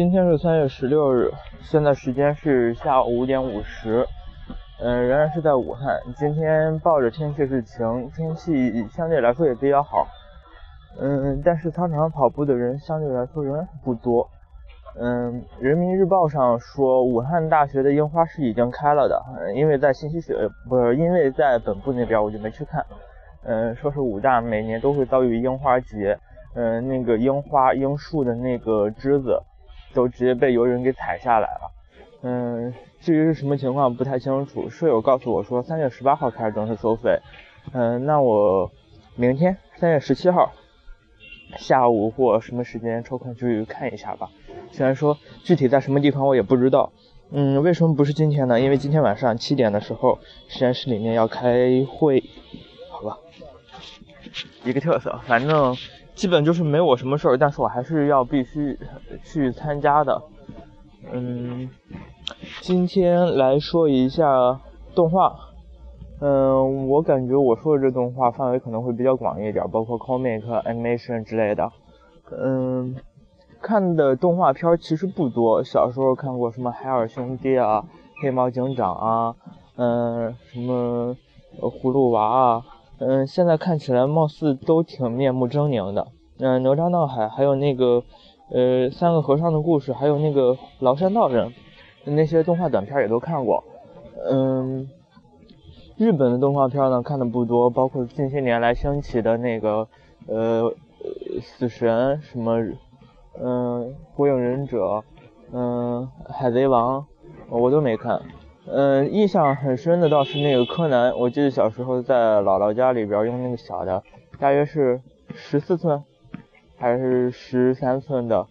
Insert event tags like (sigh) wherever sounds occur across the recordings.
今天是三月十六日，现在时间是下午五点五十，嗯，仍然是在武汉。今天报着天气是晴，天气相对来说也比较好，嗯，但是操场上跑步的人相对来说仍然不多。嗯，人民日报上说，武汉大学的樱花是已经开了的，因为在信息学不是因为在本部那边，我就没去看。嗯，说是武大每年都会遭遇樱花节，嗯，那个樱花樱树的那个枝子都直接被游人给踩下来了。嗯，至于是什么情况不太清楚，舍友告诉我说三月十八号开始正式收费。嗯，那我明天三月十七号下午或什么时间抽空去看一下吧。虽然说具体在什么地方我也不知道，嗯，为什么不是今天呢？因为今天晚上七点的时候，实验室里面要开会，好吧，一个特色，反正基本就是没我什么事儿，但是我还是要必须 (laughs) 去参加的。嗯，今天来说一下动画，嗯，我感觉我说的这动画范围可能会比较广一点，包括 comic、animation 之类的，嗯。看的动画片其实不多，小时候看过什么海尔兄弟啊、黑猫警长啊，嗯，什么葫芦娃啊，嗯，现在看起来貌似都挺面目狰狞的。嗯，哪吒闹海，还有那个呃三个和尚的故事，还有那个崂山道人，那些动画短片也都看过。嗯，日本的动画片呢看的不多，包括近些年来兴起的那个呃死神什么。嗯，火影忍者，嗯，海贼王，我都没看。嗯，印象很深的倒是那个柯南，我记得小时候在姥姥家里边用那个小的，大约是十四寸还是十三寸的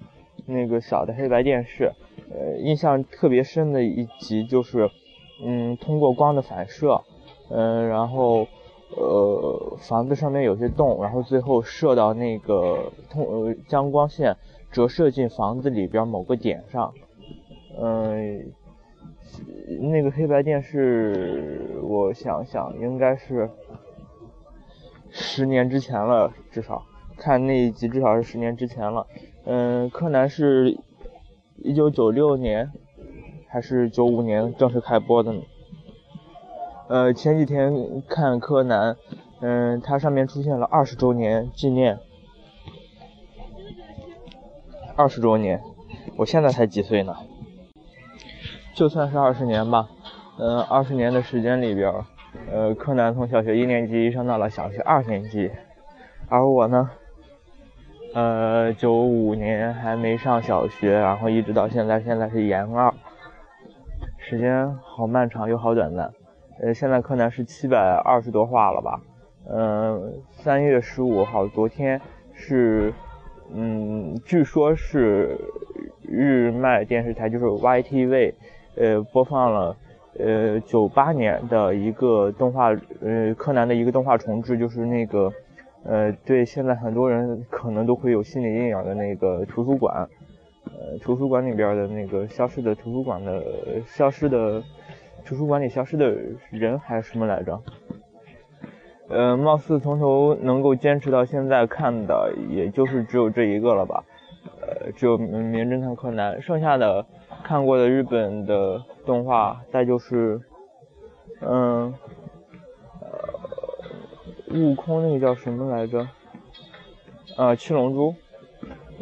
那个小的黑白电视。呃，印象特别深的一集就是，嗯，通过光的反射，嗯，然后呃房子上面有些洞，然后最后射到那个通呃将光线。折射进房子里边某个点上，嗯，那个黑白电视，我想想应该是十年之前了，至少看那一集至少是十年之前了。嗯，柯南是一九九六年还是九五年正式开播的呢？呃，前几天看柯南，嗯，它上面出现了二十周年纪念。二十周年，我现在才几岁呢？就算是二十年吧，嗯，二十年的时间里边，呃，柯南从小学一年级上到了小学二年级，而我呢，呃，九五年还没上小学，然后一直到现在，现在是研二，时间好漫长又好短暂。呃，现在柯南是七百二十多话了吧？嗯，三月十五号，昨天是。嗯，据说是日漫电视台，就是 YTV，呃，播放了呃九八年的一个动画，呃，柯南的一个动画重置，就是那个呃，对现在很多人可能都会有心理阴影的那个图书馆，呃，图书馆里边的那个消失的图书馆的消失的图书馆里消失的人还是什么来着？呃，貌似从头能够坚持到现在看的，也就是只有这一个了吧。呃，只有《名侦探柯南》，剩下的看过的日本的动画，再就是，嗯，呃，悟空那个叫什么来着？呃，七龙珠。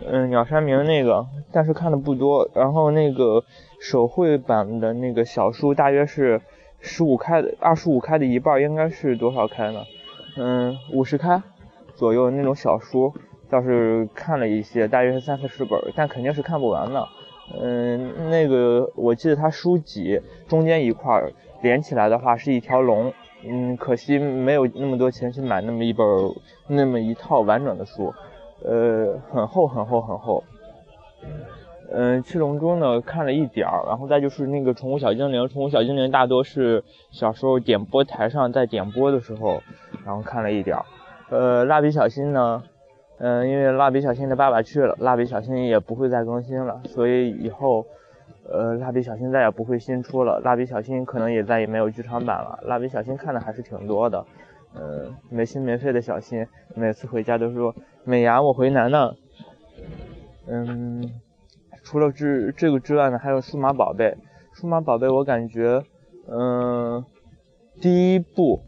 嗯，鸟山明那个，但是看的不多。然后那个手绘版的那个小书，大约是十五开的，二十五开的一半，应该是多少开呢？嗯，五十开左右那种小书，倒是看了一些，大约是三四十本，但肯定是看不完的。嗯，那个我记得它书脊中间一块连起来的话是一条龙，嗯，可惜没有那么多钱去买那么一本那么一套完整的书，呃，很厚很厚很厚。嗯，七龙珠呢看了一点儿，然后再就是那个宠物小精灵，宠物小精灵大多是小时候点播台上在点播的时候。然后看了一点儿，呃，蜡笔小新呢，嗯，因为蜡笔小新的爸爸去了，蜡笔小新也不会再更新了，所以以后，呃，蜡笔小新再也不会新出了，蜡笔小新可能也再也没有剧场版了。蜡笔小新看的还是挺多的，嗯，没心没肺的小新，每次回家都说美伢我回南呢，嗯，除了之这个之外呢，还有数码宝贝。数码宝贝我感觉，嗯，第一部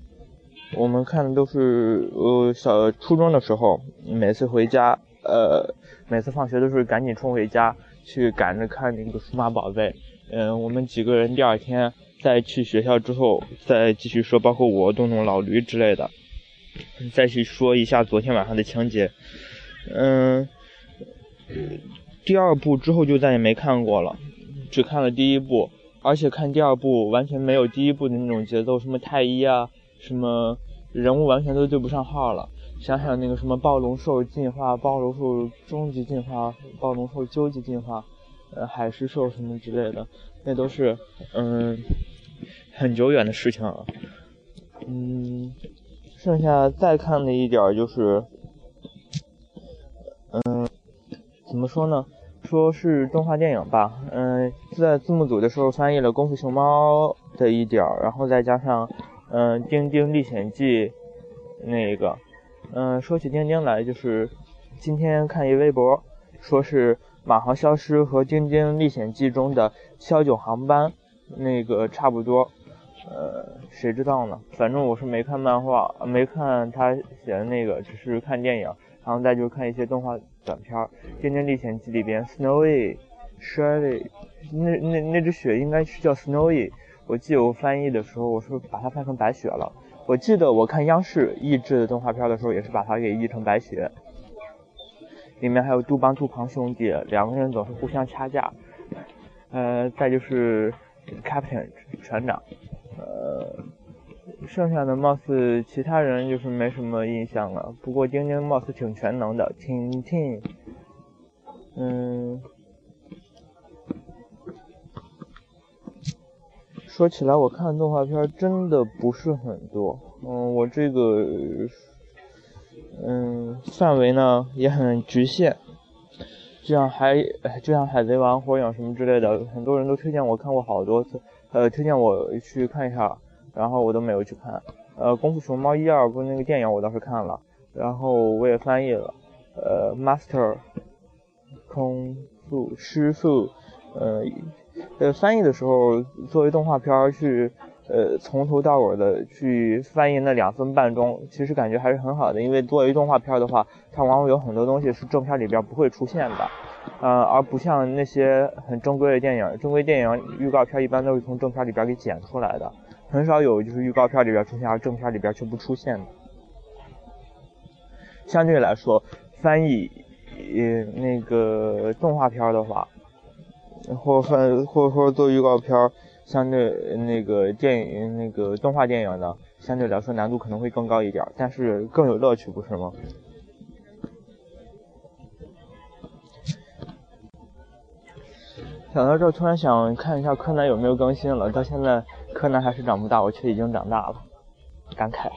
我们看的都是呃小初中的时候，每次回家，呃，每次放学都是赶紧冲回家去赶着看那个数码宝贝。嗯，我们几个人第二天再去学校之后再继续说，包括我、东东、老驴之类的，再去说一下昨天晚上的情节。嗯。第二部之后就再也没看过了，只看了第一部，而且看第二部完全没有第一部的那种节奏，什么太一啊，什么人物完全都对不上号了。想想那个什么暴龙兽进化、暴龙兽终极进化、暴龙兽究极进化，呃，海狮兽什么之类的，那都是嗯很久远的事情了。嗯，剩下再看的一点就是，嗯。怎么说呢？说是动画电影吧，嗯，在字幕组的时候翻译了《功夫熊猫》的一点儿，然后再加上，嗯，《丁丁历险记》那个，嗯，说起丁丁来，就是今天看一微博，说是马航消失和《丁丁历险记》中的肖九航班那个差不多，呃，谁知道呢？反正我是没看漫画，没看他写的那个，只是看电影。然后再就看一些动画短片，《丁丁历险记》里边，Snowy、Shirley，那那那只雪应该是叫 Snowy。我记得我翻译的时候，我是把它翻成白雪了。我记得我看央视译制的动画片的时候，也是把它给译成白雪。里面还有杜邦、杜庞兄弟，两个人总是互相掐架。呃，再就是 Captain 船长，呃。剩下的貌似其他人就是没什么印象了。不过丁丁貌似挺全能的，挺挺，嗯，说起来我看动画片真的不是很多。嗯，我这个嗯范围呢也很局限。就像海就像海贼王、火影什么之类的，很多人都推荐我看过好多次，呃，推荐我去看一下。然后我都没有去看，呃，功夫熊猫一二部那个电影我倒是看了，然后我也翻译了，呃，Master，空腹师傅，呃，呃，翻译的时候作为动画片去，呃，从头到尾的去翻译那两分半钟，其实感觉还是很好的，因为作为动画片的话，它往往有很多东西是正片里边不会出现的，呃，而不像那些很正规的电影，正规电影预告片一般都是从正片里边给剪出来的。很少有就是预告片里边出现，而正片里边却不出现的。相对来说，翻译呃那个动画片的话，或翻或者说做预告片，相对那个电影那个动画电影呢，相对来说难度可能会更高一点，但是更有乐趣，不是吗？想到这，突然想看一下柯南有没有更新了，到现在。柯南还是长不大，我却已经长大了，感慨。